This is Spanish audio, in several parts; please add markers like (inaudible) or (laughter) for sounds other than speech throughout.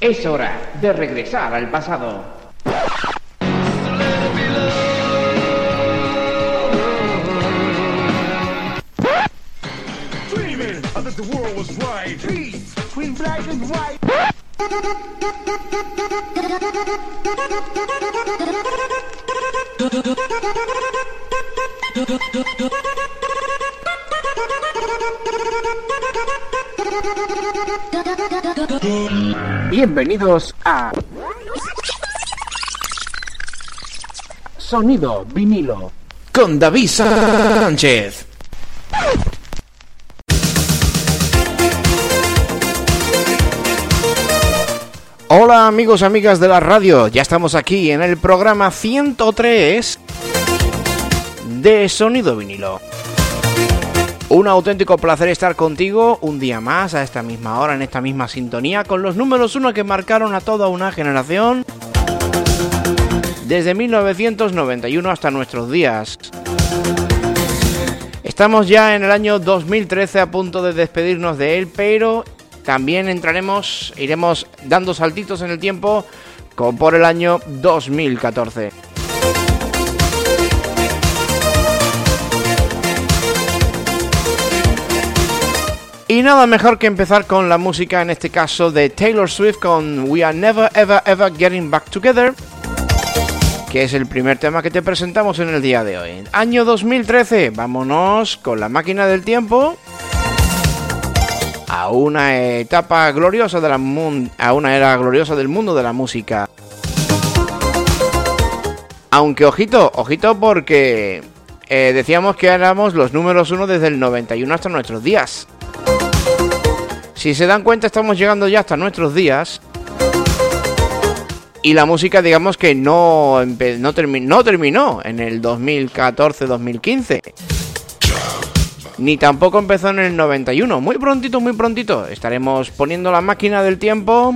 Es hora de regresar al pasado. (laughs) Bienvenidos a Sonido vinilo con David Sánchez. Hola amigos amigas de la radio, ya estamos aquí en el programa 103 de Sonido vinilo. Un auténtico placer estar contigo un día más a esta misma hora, en esta misma sintonía, con los números uno que marcaron a toda una generación desde 1991 hasta nuestros días. Estamos ya en el año 2013 a punto de despedirnos de él, pero también entraremos, iremos dando saltitos en el tiempo por el año 2014. Y nada mejor que empezar con la música, en este caso de Taylor Swift con We Are Never Ever Ever Getting Back Together, que es el primer tema que te presentamos en el día de hoy. Año 2013, vámonos con la máquina del tiempo a una etapa gloriosa de la a una era gloriosa del mundo de la música. Aunque ojito, ojito porque eh, decíamos que éramos los números uno desde el 91 hasta nuestros días. Si se dan cuenta, estamos llegando ya hasta nuestros días. Y la música, digamos que no, no, no terminó en el 2014-2015. Ni tampoco empezó en el 91. Muy prontito, muy prontito. Estaremos poniendo la máquina del tiempo.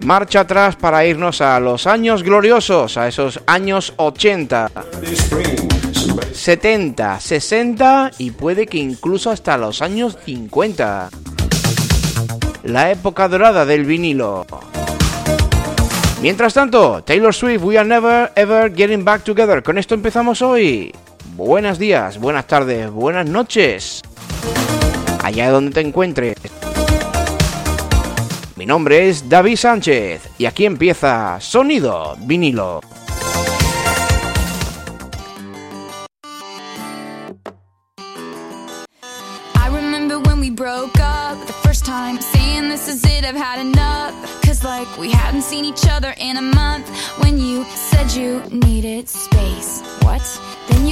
Marcha atrás para irnos a los años gloriosos, a esos años 80. 70, 60 y puede que incluso hasta los años 50. La época dorada del vinilo. Mientras tanto, Taylor Swift, We Are Never Ever Getting Back Together. Con esto empezamos hoy. Buenos días, buenas tardes, buenas noches. Allá donde te encuentres. Mi nombre es David Sánchez y aquí empieza Sonido Vinilo. broke up the first time saying this is it i've had enough cause like we hadn't seen each other in a month when you said you needed space what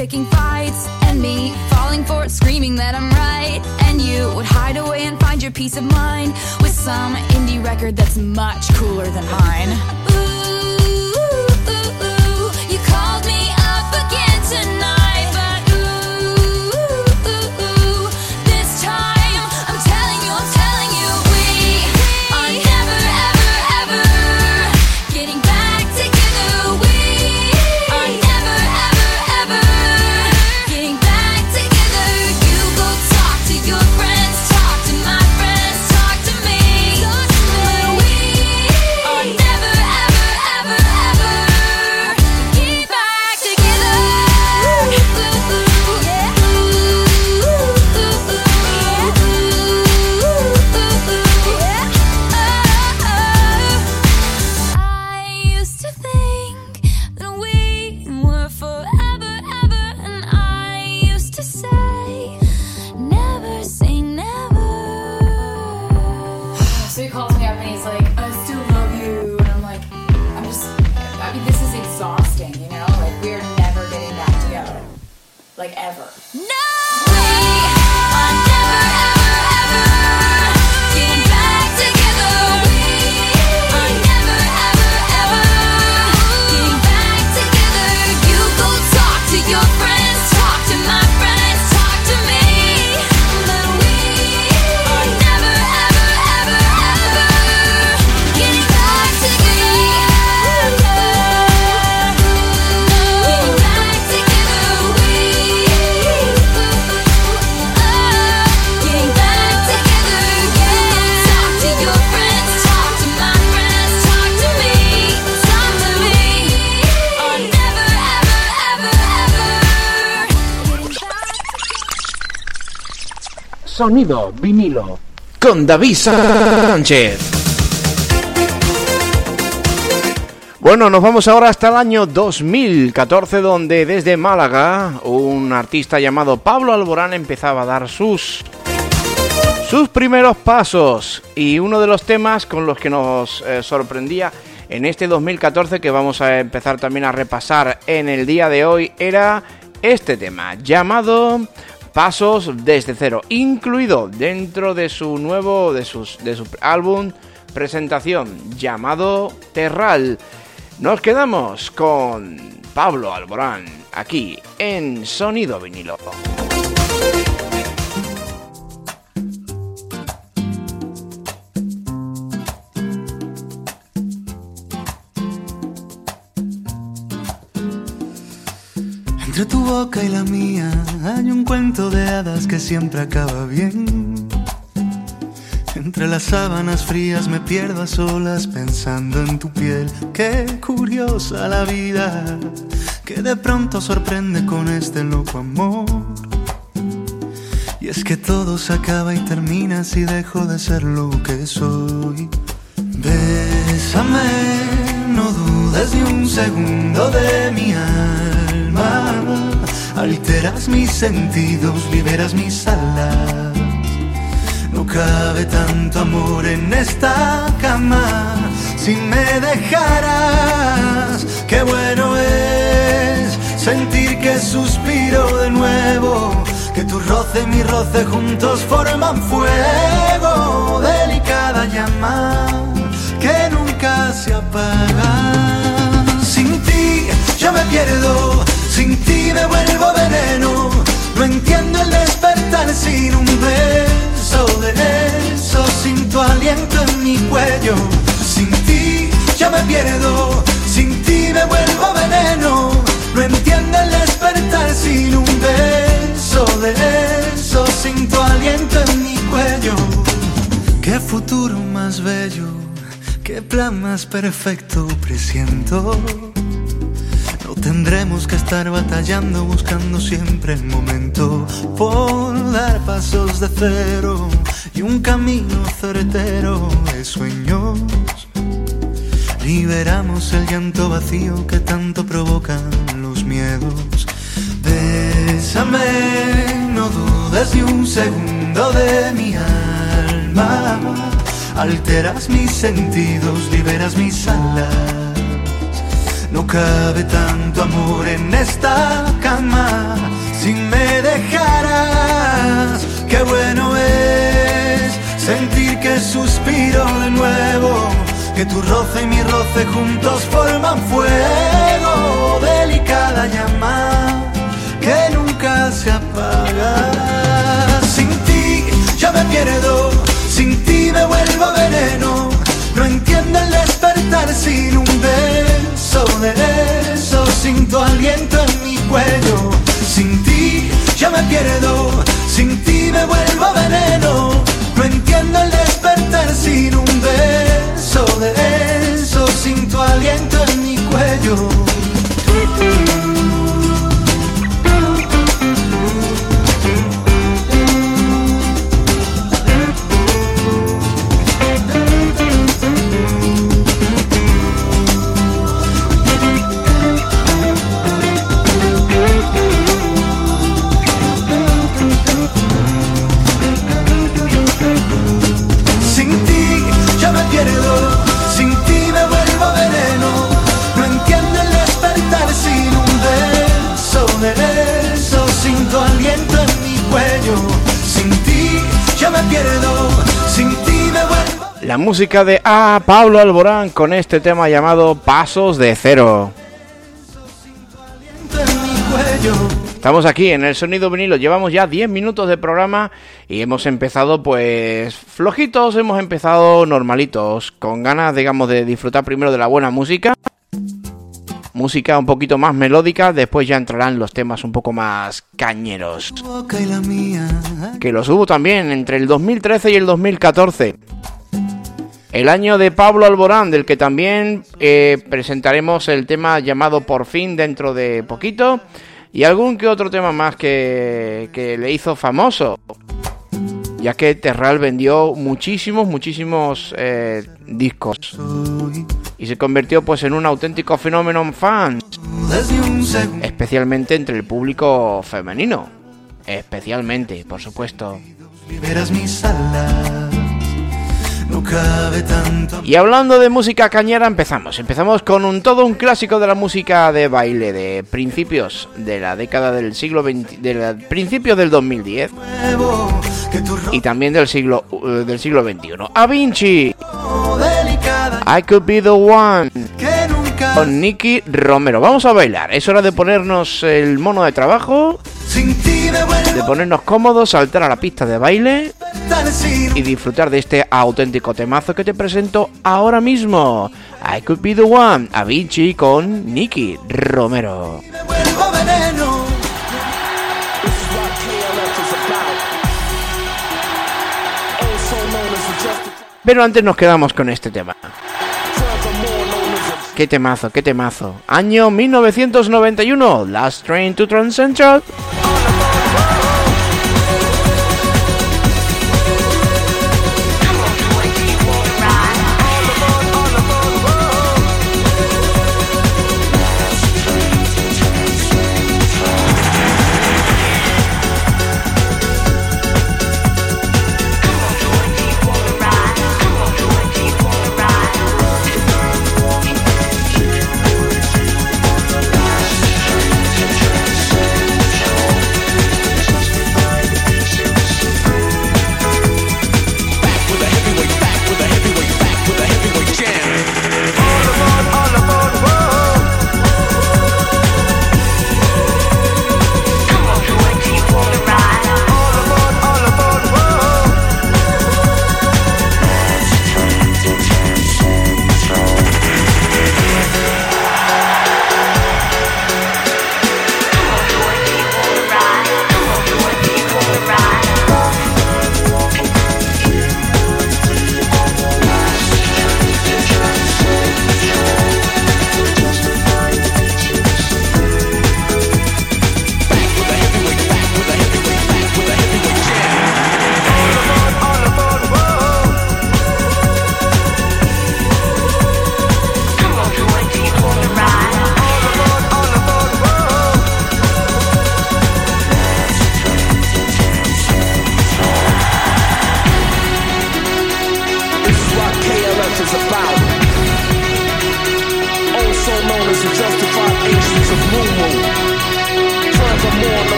Picking fights and me falling for it, screaming that I'm right. And you would hide away and find your peace of mind with some indie record that's much cooler than mine. like Sonido vinilo. Con David Sánchez. Bueno, nos vamos ahora hasta el año 2014, donde desde Málaga un artista llamado Pablo Alborán empezaba a dar sus sus primeros pasos y uno de los temas con los que nos eh, sorprendía en este 2014 que vamos a empezar también a repasar en el día de hoy era este tema llamado pasos desde cero, incluido dentro de su nuevo, de, sus, de su álbum presentación llamado Terral. Nos quedamos con Pablo Alborán aquí en Sonido Vinilo. Entre tu boca y la mía hay un cuento de hadas que siempre acaba bien. Entre las sábanas frías me pierdo a solas pensando en tu piel. Qué curiosa la vida que de pronto sorprende con este loco amor. Y es que todo se acaba y termina si dejo de ser lo que soy. Bésame, no dudes ni un segundo de mi alma. Alteras mis sentidos, liberas mis alas. No cabe tanto amor en esta cama si me dejaras. Qué bueno es sentir que suspiro de nuevo, que tu roce y mi roce juntos forman fuego, delicada llama que nunca se apaga. Sin ti yo me pierdo, sin ti me vuelvo veneno. No entiendo el despertar sin un beso de eso, sin tu aliento en mi cuello. Sin ti yo me pierdo, sin ti me vuelvo veneno. No entiendo el despertar sin un beso de eso, sin tu aliento en mi cuello. Qué futuro más bello, qué plan más perfecto presiento. Tendremos que estar batallando, buscando siempre el momento por dar pasos de cero y un camino certero de sueños. Liberamos el llanto vacío que tanto provocan los miedos. Bésame, no dudes ni un segundo de mi alma. Alteras mis sentidos, liberas mis alas. No cabe tanto amor en esta cama si me dejaras. Qué bueno es sentir que suspiro de nuevo, que tu roce y mi roce juntos forman fuego, delicada llama que nunca se apaga. Sin ti yo me pierdo, sin ti me vuelvo veneno. No entiendo el despertar sin un de eso, sin tu aliento en mi cuello. Sin ti yo me pierdo, sin ti me vuelvo veneno. No entiendo el despertar sin un beso de eso, sin tu aliento en mi cuello. La música de A. Pablo Alborán con este tema llamado Pasos de Cero. Estamos aquí en el sonido vinilo, llevamos ya 10 minutos de programa y hemos empezado pues flojitos, hemos empezado normalitos, con ganas digamos de disfrutar primero de la buena música música un poquito más melódica, después ya entrarán los temas un poco más cañeros. Que los hubo también entre el 2013 y el 2014. El año de Pablo Alborán, del que también eh, presentaremos el tema llamado Por fin dentro de poquito. Y algún que otro tema más que, que le hizo famoso. Ya que Terral vendió muchísimos, muchísimos eh, discos y se convirtió pues en un auténtico fenómeno fan, especialmente entre el público femenino, especialmente, por supuesto. Y hablando de música cañera, empezamos. Empezamos con un todo un clásico de la música de baile de principios de la década del siglo XX, de principios del 2010 y también del siglo uh, del siglo XXI. A Vinci. I could be the one. Con Nicky Romero. Vamos a bailar. Es hora de ponernos el mono de trabajo. De ponernos cómodos, saltar a la pista de baile y disfrutar de este auténtico temazo que te presento ahora mismo. I Could Be The One, Avicii con Nicky Romero. Pero antes nos quedamos con este tema. Qué temazo, qué temazo. Año 1991, Last Train to Transcentral. Whoa.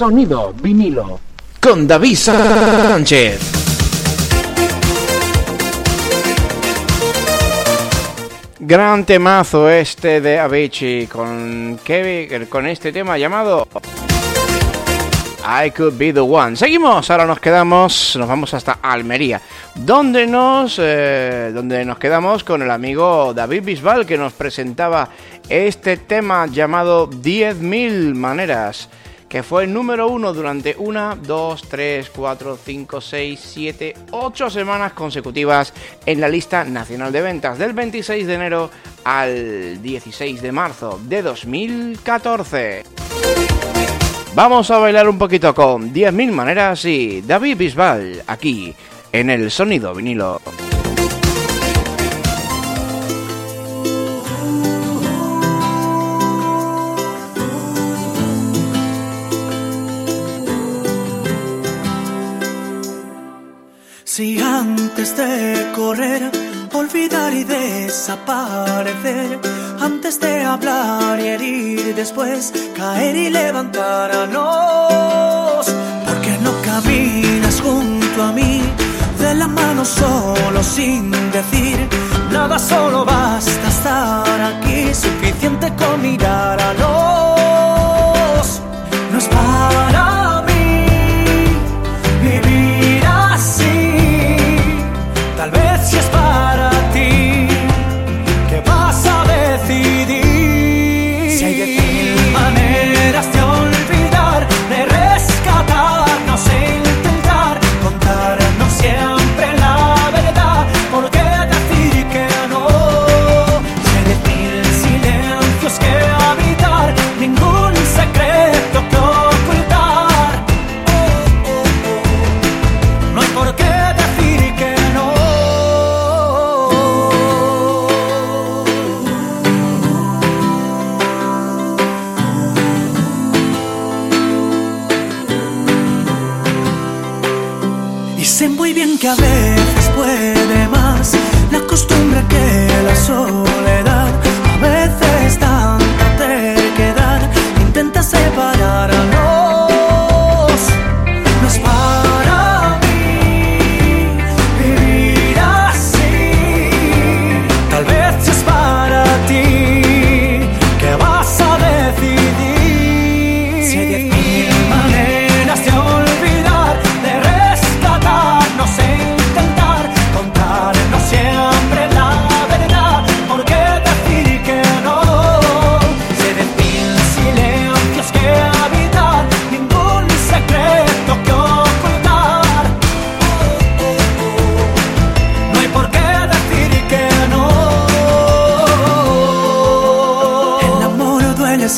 Sonido vinilo. Con David Sánchez. Gran temazo este de Avicii con Kevin, con este tema llamado I Could Be the One. Seguimos, ahora nos quedamos, nos vamos hasta Almería, donde nos, eh, donde nos quedamos con el amigo David Bisbal que nos presentaba este tema llamado 10.000 maneras que fue el número uno durante una, dos, tres, cuatro, cinco, seis, siete, ocho semanas consecutivas en la lista nacional de ventas del 26 de enero al 16 de marzo de 2014. Vamos a bailar un poquito con 10.000 maneras y David Bisbal aquí en el sonido vinilo. Olvidar y desaparecer, antes de hablar y herir, después caer y levantarnos, porque no caminas junto a mí, de la mano solo sin decir nada, solo basta estar aquí, suficiente con mirar a los,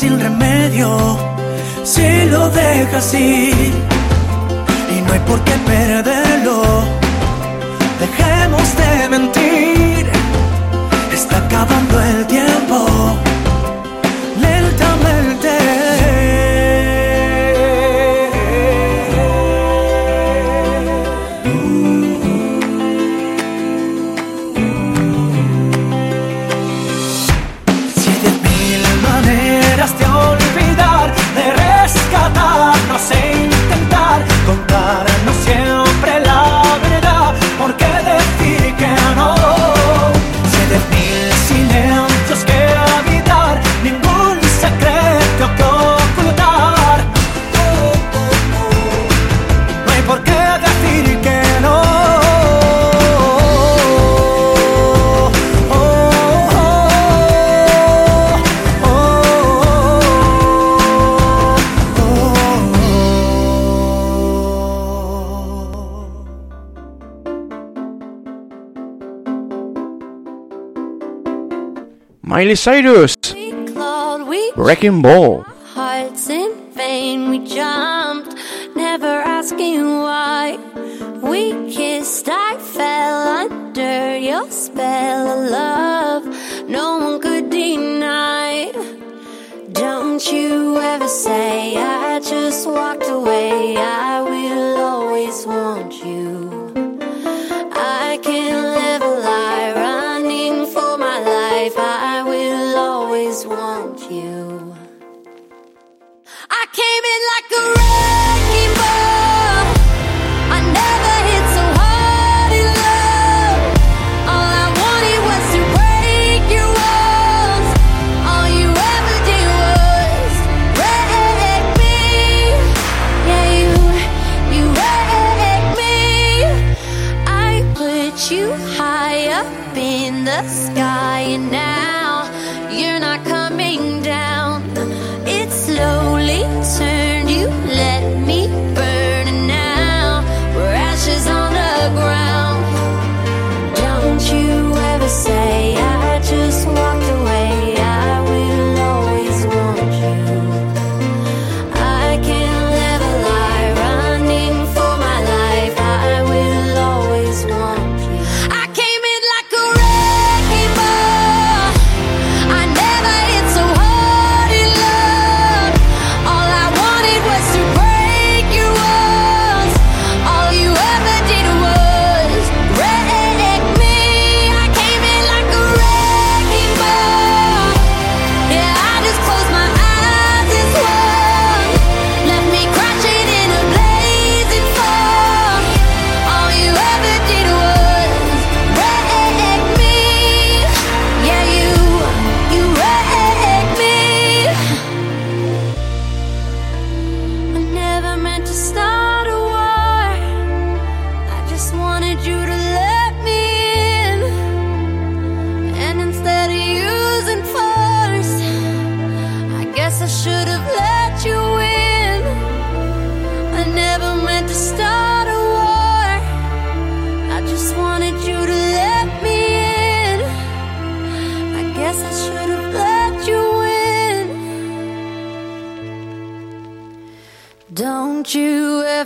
sin remedio si lo dejas ir. Y no hay por qué perderlo. Dejemos de mentir. Está acabando el tiempo. Miley Cyrus, Wrecking Ball.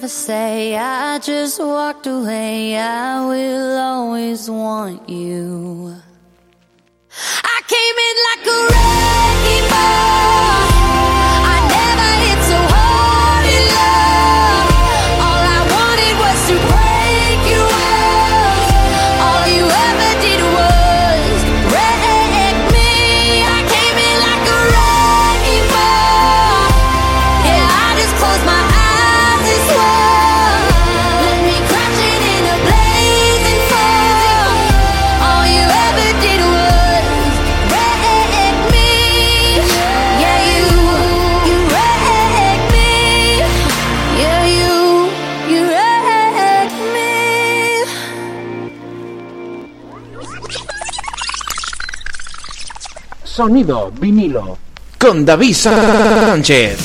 never say I just walked away. I will always want you. I came in like a wrecking ball. Sonido vinilo. Con David Sánchez.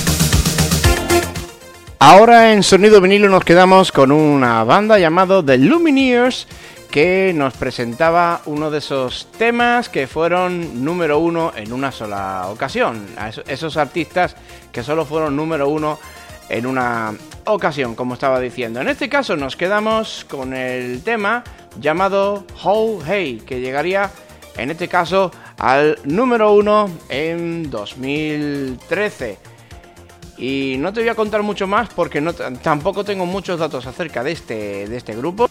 Ahora en Sonido vinilo nos quedamos con una banda llamado The Lumineers que nos presentaba uno de esos temas que fueron número uno en una sola ocasión. esos artistas que solo fueron número uno en una ocasión, como estaba diciendo. En este caso nos quedamos con el tema llamado How Hey, que llegaría en este caso al número uno en 2013. Y no te voy a contar mucho más porque no, tampoco tengo muchos datos acerca de este, de este grupo.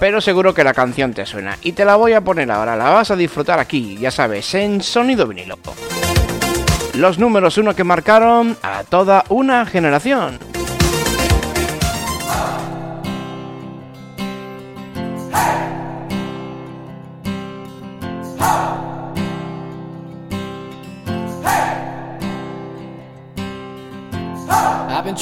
Pero seguro que la canción te suena. Y te la voy a poner ahora, la vas a disfrutar aquí, ya sabes, en sonido vinilo. Los números uno que marcaron a toda una generación.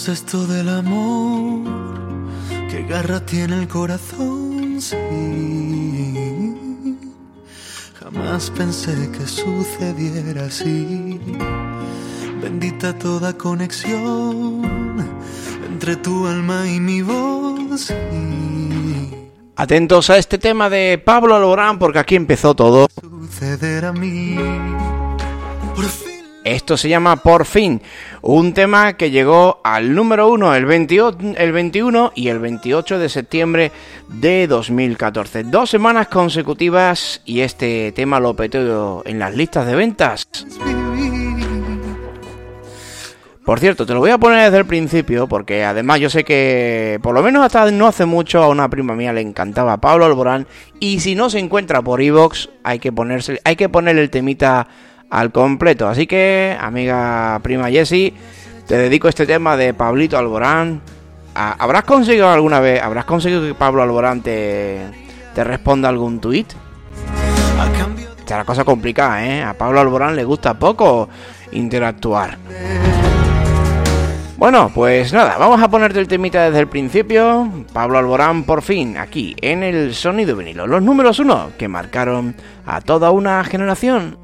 Es esto del amor, qué garra tiene el corazón, sí. Jamás pensé que sucediera así. Bendita toda conexión entre tu alma y mi voz. sí. Atentos a este tema de Pablo Alborán porque aquí empezó todo. Suceder a mí. Esto se llama Por fin, un tema que llegó al número uno el, 28 el 21 y el 28 de septiembre de 2014. Dos semanas consecutivas y este tema lo petó en las listas de ventas. Por cierto, te lo voy a poner desde el principio porque además yo sé que por lo menos hasta no hace mucho a una prima mía le encantaba Pablo Alborán y si no se encuentra por iVox hay que hay que ponerle el temita al completo. Así que, amiga prima Jessie, te dedico este tema de Pablito Alborán. Ah, ¿Habrás conseguido alguna vez, habrás conseguido que Pablo Alborán te, responda algún tuit? Está la cosa complicada, ¿eh? A Pablo Alborán le gusta poco interactuar. Bueno, pues nada, vamos a ponerte el temita desde el principio. Pablo Alborán, por fin, aquí, en el sonido vinilo. Los números uno que marcaron a toda una generación.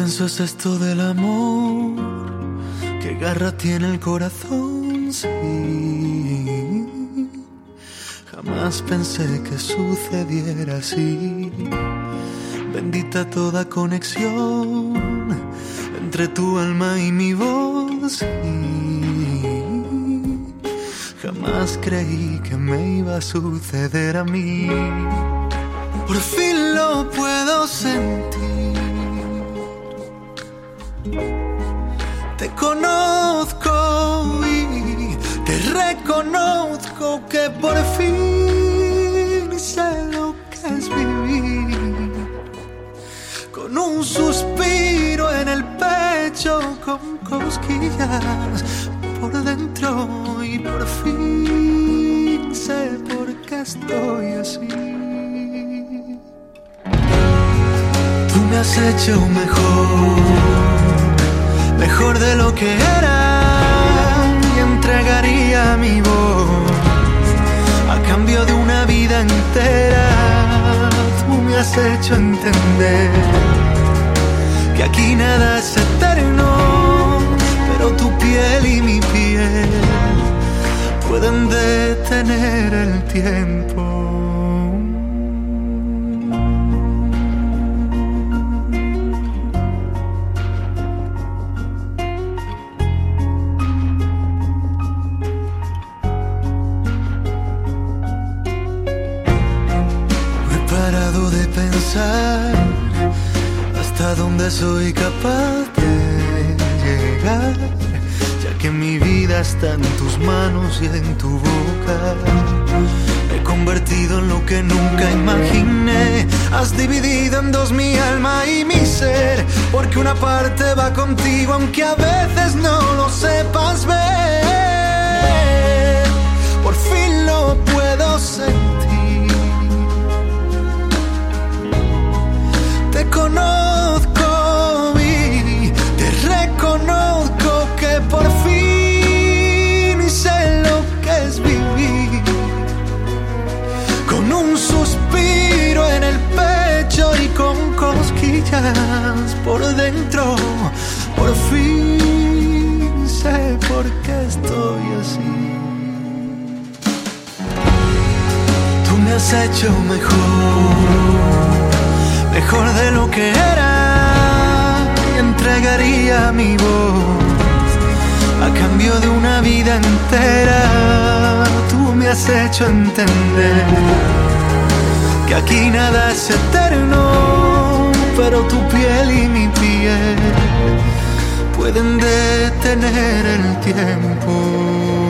Intenso es esto del amor, qué garra tiene el corazón, sí. Jamás pensé que sucediera así. Bendita toda conexión entre tu alma y mi voz. jamás creí que me iba a suceder a mí. Por fin lo puedo sentir. Te conozco y te reconozco que por fin sé lo que es vivir. Con un suspiro en el pecho, con cosquillas por dentro y por fin sé por qué estoy así. Tú me has hecho mejor, mejor de lo que era y entregaría mi voz a cambio de una vida entera. Tú me has hecho entender que aquí nada es eterno pero tu piel y mi piel pueden detener el tiempo. Soy capaz ya que mi vida está en tus manos y en tu boca. Me he convertido en lo que nunca imaginé. Has dividido en dos mi alma y mi ser, porque una parte va contigo aunque a veces no lo sepas ver. Por fin lo puedo sentir. Te conozco por fin sé lo que es vivir. Con un suspiro en el pecho y con cosquillas por dentro, por fin sé por qué estoy así. Tú me has hecho mejor, mejor de lo que era entregaría mi voz cambio de una vida entera. Tú me has hecho entender que aquí nada es eterno, pero tu piel y mi piel pueden detener el tiempo.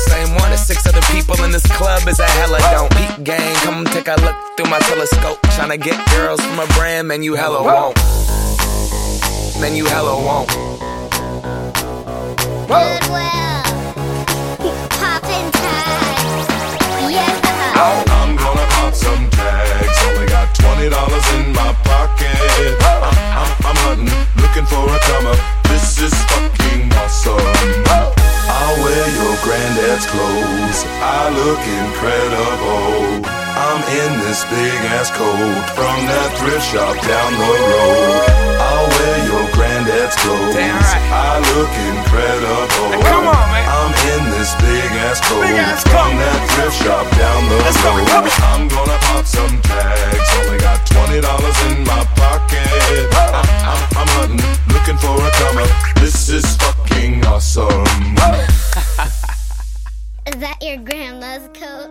same one as six other people in this club is a hella don't. Peak gang, come take a look through my telescope. Tryna get girls from a brand, man, you hella won't. Man, you hella won't. Goodwill. Poppin' tags. Yeah. Uh-huh. I'm oh. Coat from that thrift shop down the road. I'll wear your granddad's clothes. Damn right. I look incredible. come on, man. I'm in this big ass coat Big ass from coat. that thrift shop down the Let's road. come on. I'm gonna pop some tags. Only got twenty dollars in my pocket. I'm, I'm, I'm hunting, looking for a come up. This is fucking awesome. (laughs) Is that your grandma's coat?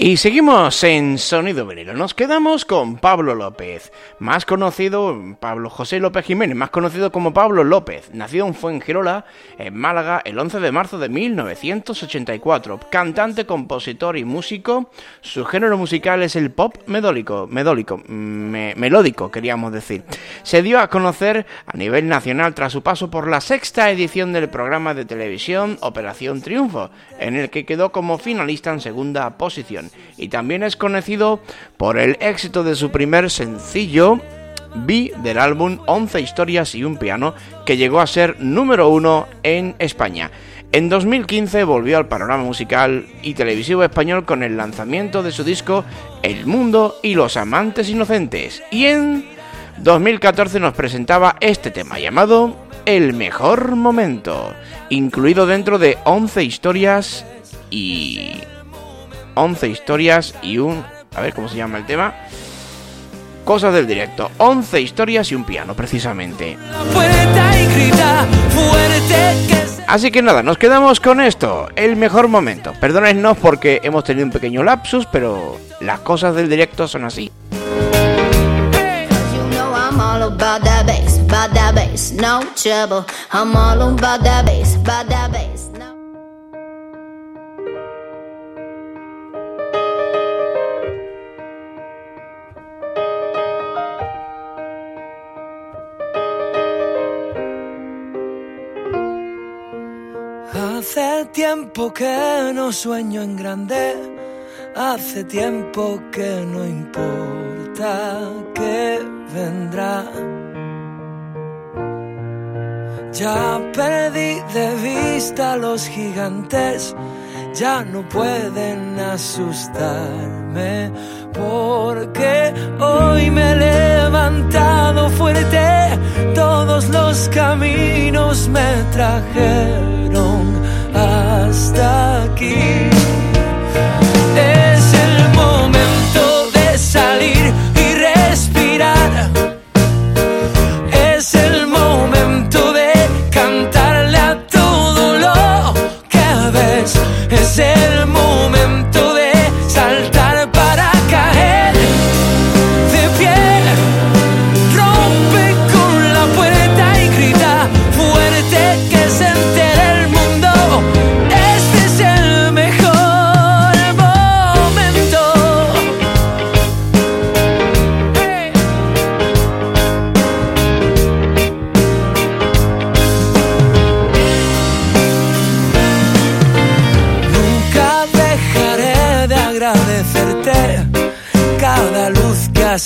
Y seguimos en Sonido Vinilo. Nos quedamos con Pablo López, más conocido, Pablo José López Jiménez, más conocido como Pablo López. Nació en Fuengirola, en Málaga, el 11 de marzo de 1984. Cantante, compositor y músico. Su género musical es el pop medólico, medólico, me- melódico, queríamos decir. Se dio a conocer a nivel nacional tras su paso por la sexta edición del programa de televisión Operación Triunfo, en el que quedó como finalista en segunda posición. Y también es conocido por el éxito de su primer sencillo, B del álbum 11 historias y un piano, que llegó a ser número uno en España. En 2015 volvió al panorama musical y televisivo español con el lanzamiento de su disco El Mundo y los Amantes Inocentes. Y en 2014 nos presentaba este tema llamado El Mejor Momento, incluido dentro de 11 historias y 11 historias y un... A ver cómo se llama el tema. Cosas del directo. 11 historias y un piano, precisamente. Así que nada, nos quedamos con esto. El mejor momento. Perdónennos porque hemos tenido un pequeño lapsus, pero las cosas del directo son así. Tiempo que no sueño en grande, hace tiempo que no importa que vendrá. Ya perdí de vista a los gigantes, ya no pueden asustarme, porque hoy me he levantado fuerte, todos los caminos me trajeron hasta aquí. Cada luz que has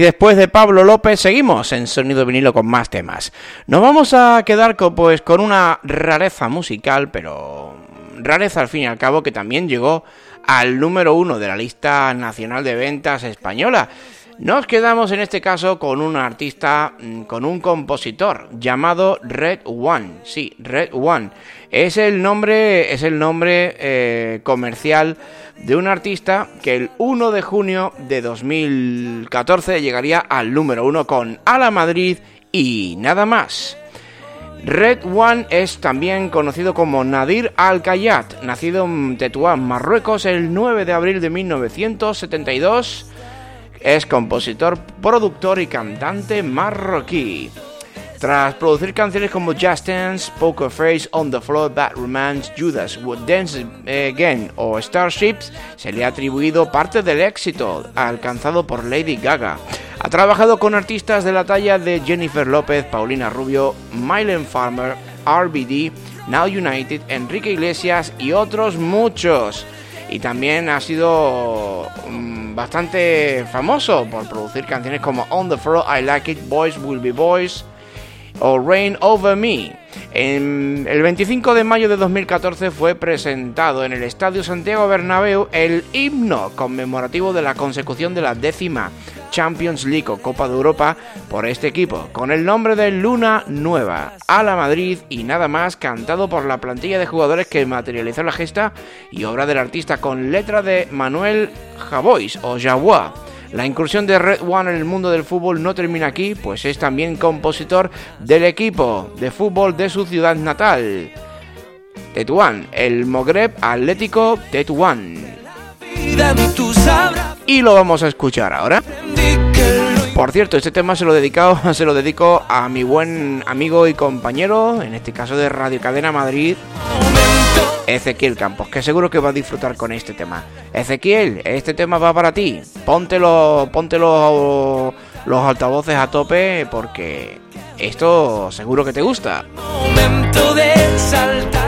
después de Pablo López seguimos en Sonido Vinilo con más temas. Nos vamos a quedar con, pues, con una rareza musical, pero rareza al fin y al cabo que también llegó al número uno de la lista nacional de ventas española. Nos quedamos en este caso con un artista, mm, con un compositor llamado Red One. Sí, Red One. Es el nombre, es el nombre eh, comercial de un artista que el 1 de junio de 2014 llegaría al número uno con A la Madrid y nada más. Red One es también conocido como Nadir Al-Kayat, nacido en Tetuán, Marruecos, el 9 de abril de 1972. Es compositor, productor y cantante marroquí. Tras producir canciones como Just Dance, Poker Face, On the Floor, Bad Romance, Judas, Would Dance Again o Starships, se le ha atribuido parte del éxito alcanzado por Lady Gaga. Ha trabajado con artistas de la talla de Jennifer López, Paulina Rubio, Mylen Farmer, RBD, Now United, Enrique Iglesias y otros muchos. Y también ha sido mm, bastante famoso por producir canciones como On the Floor, I Like It, Boys Will Be Boys o Rain Over Me. En el 25 de mayo de 2014 fue presentado en el Estadio Santiago Bernabéu el himno conmemorativo de la consecución de la décima Champions League o Copa de Europa por este equipo, con el nombre de Luna Nueva, a la Madrid y nada más, cantado por la plantilla de jugadores que materializó la gesta y obra del artista con letra de Manuel Javois o Javois. La incursión de Red One en el mundo del fútbol no termina aquí, pues es también compositor del equipo de fútbol de su ciudad natal, Tetuán, el Mogreb Atlético Tetuán. Y lo vamos a escuchar ahora. Por cierto, este tema se lo, dedicado, (laughs) se lo dedico a mi buen amigo y compañero, en este caso de Radio Cadena Madrid, Ezequiel Campos, que seguro que va a disfrutar con este tema. Ezequiel, este tema va para ti. Póntelo, póntelo los altavoces a tope porque esto seguro que te gusta. Momento de saltar.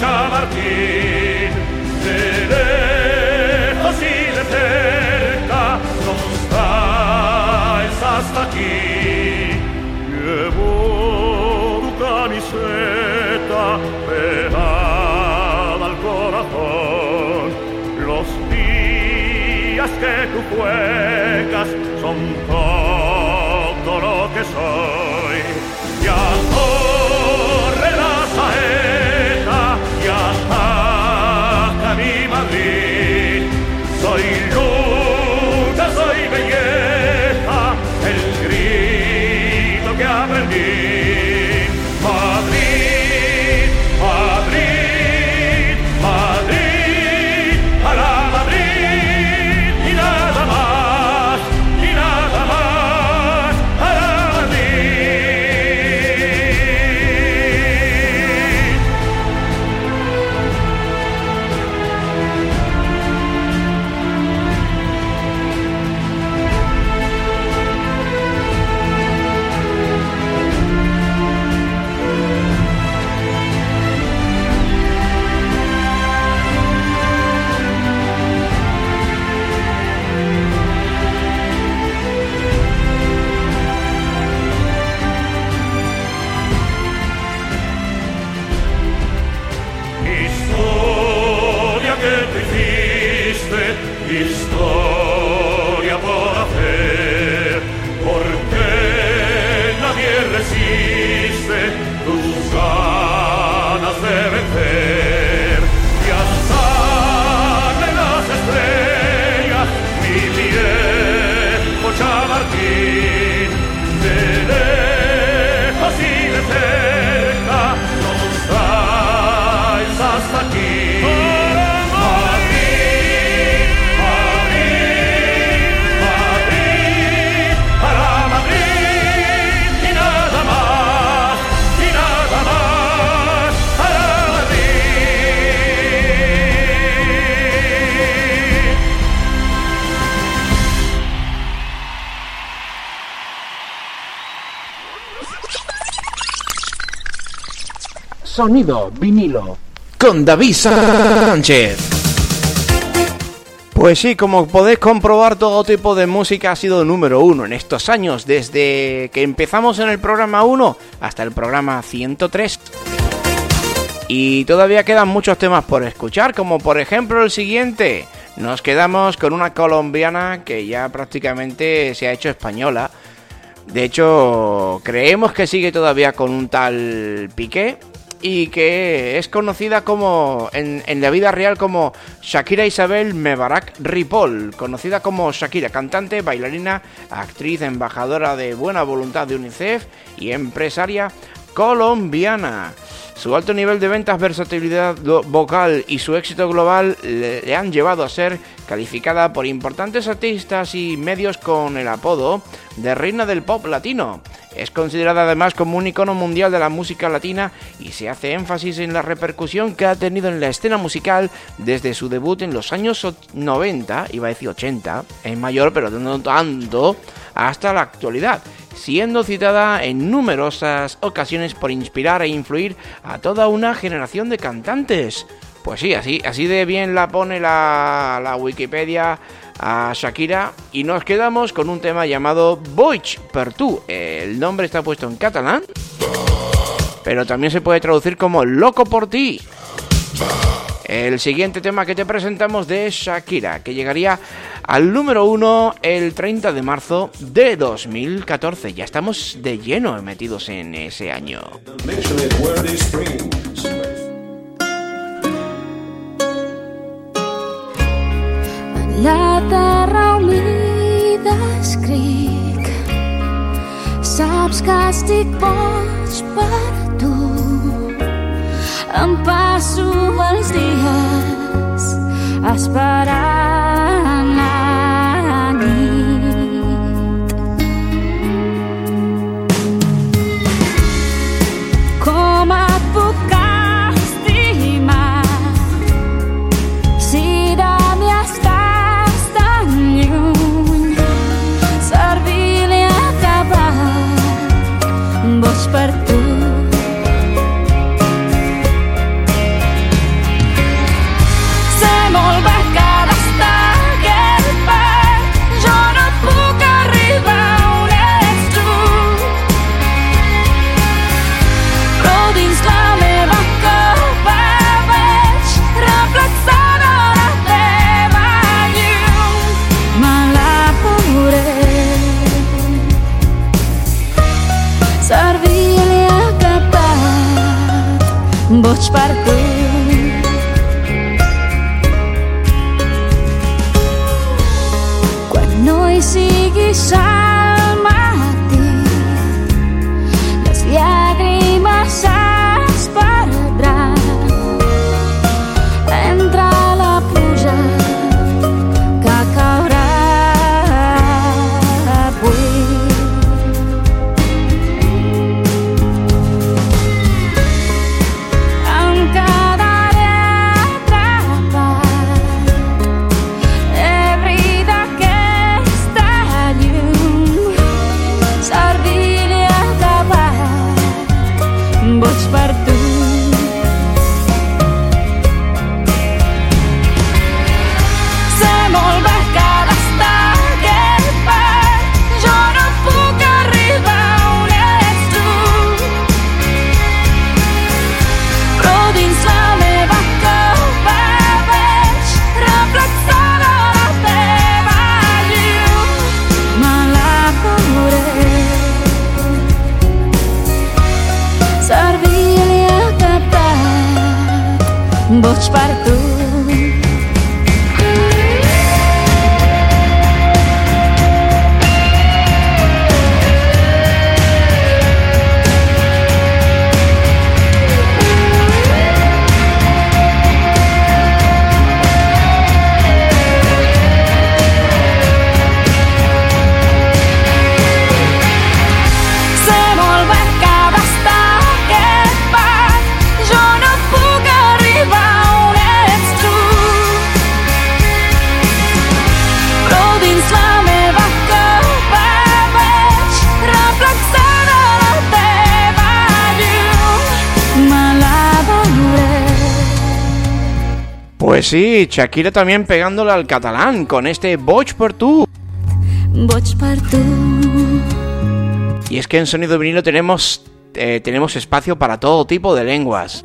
Chamartín, de lejos y de cerca, nos traes hasta aquí. Llevo tu camiseta pegada al corazón. Los días que tú juegas Sonido vinilo. con David Sánchez. Pues sí, como podéis comprobar, todo tipo de música ha sido número uno en estos años, desde que empezamos en el programa 1 hasta el programa 103. Y todavía quedan muchos temas por escuchar, como por ejemplo el siguiente. Nos quedamos con una colombiana que ya prácticamente se ha hecho española. De hecho, creemos que sigue todavía con un tal Piqué y que es conocida como en, la vida real como Shakira Isabel Mebarak Ripoll, conocida como Shakira, cantante, bailarina, actriz, embajadora de buena voluntad de UNICEF y empresaria colombiana. Su alto nivel de ventas, versatilidad vocal y su éxito global le, han llevado a ser calificada por importantes artistas y medios con el apodo de reina del pop latino. Es considerada además como un icono mundial de la música latina y se hace énfasis en la repercusión que ha tenido en la escena musical desde su debut en los años 90, iba a decir 80, es mayor pero no tanto, hasta la actualidad siendo citada en numerosas ocasiones por inspirar e influir a toda una generación de cantantes. Pues sí, así, así de bien la pone la, la Wikipedia a Shakira y nos quedamos con un tema llamado Boig per tu. El nombre está puesto en catalán, pero también se puede traducir como Loco por ti. El siguiente tema que te presentamos de Shakira, que llegaría al número uno el 30 de marzo de 2014. Ya estamos de lleno metidos en ese año. La terra esperant boig boig sí, Shakira también pegándole al catalán con este Boig per tu. Boig per tu. Y es que en Sonido Vinilo tenemos, eh, tenemos espacio para todo tipo de lenguas.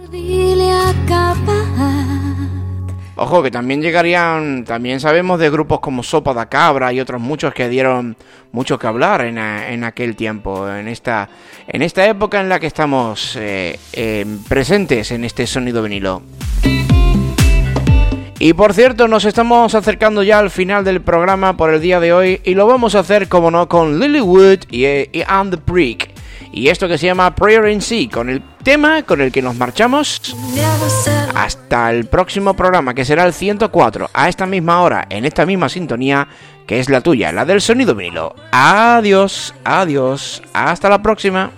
Ojo, que también llegarían, también sabemos de grupos como Sopa da Cabra y otros muchos que dieron mucho que hablar en, a- en aquel tiempo, en esta, en esta época en la que estamos eh, eh, presentes en este sonido vinilo. Y por cierto, nos estamos acercando ya al final del programa por el día de hoy y lo vamos a hacer, como no, con Lilywood y, y And the Prick. Y esto que se llama Prayer in Sea, con el tema con el que nos marchamos hasta el próximo programa, que será el 104, a esta misma hora, en esta misma sintonía, que es la tuya, la del sonido vinilo. Adiós, adiós, hasta la próxima.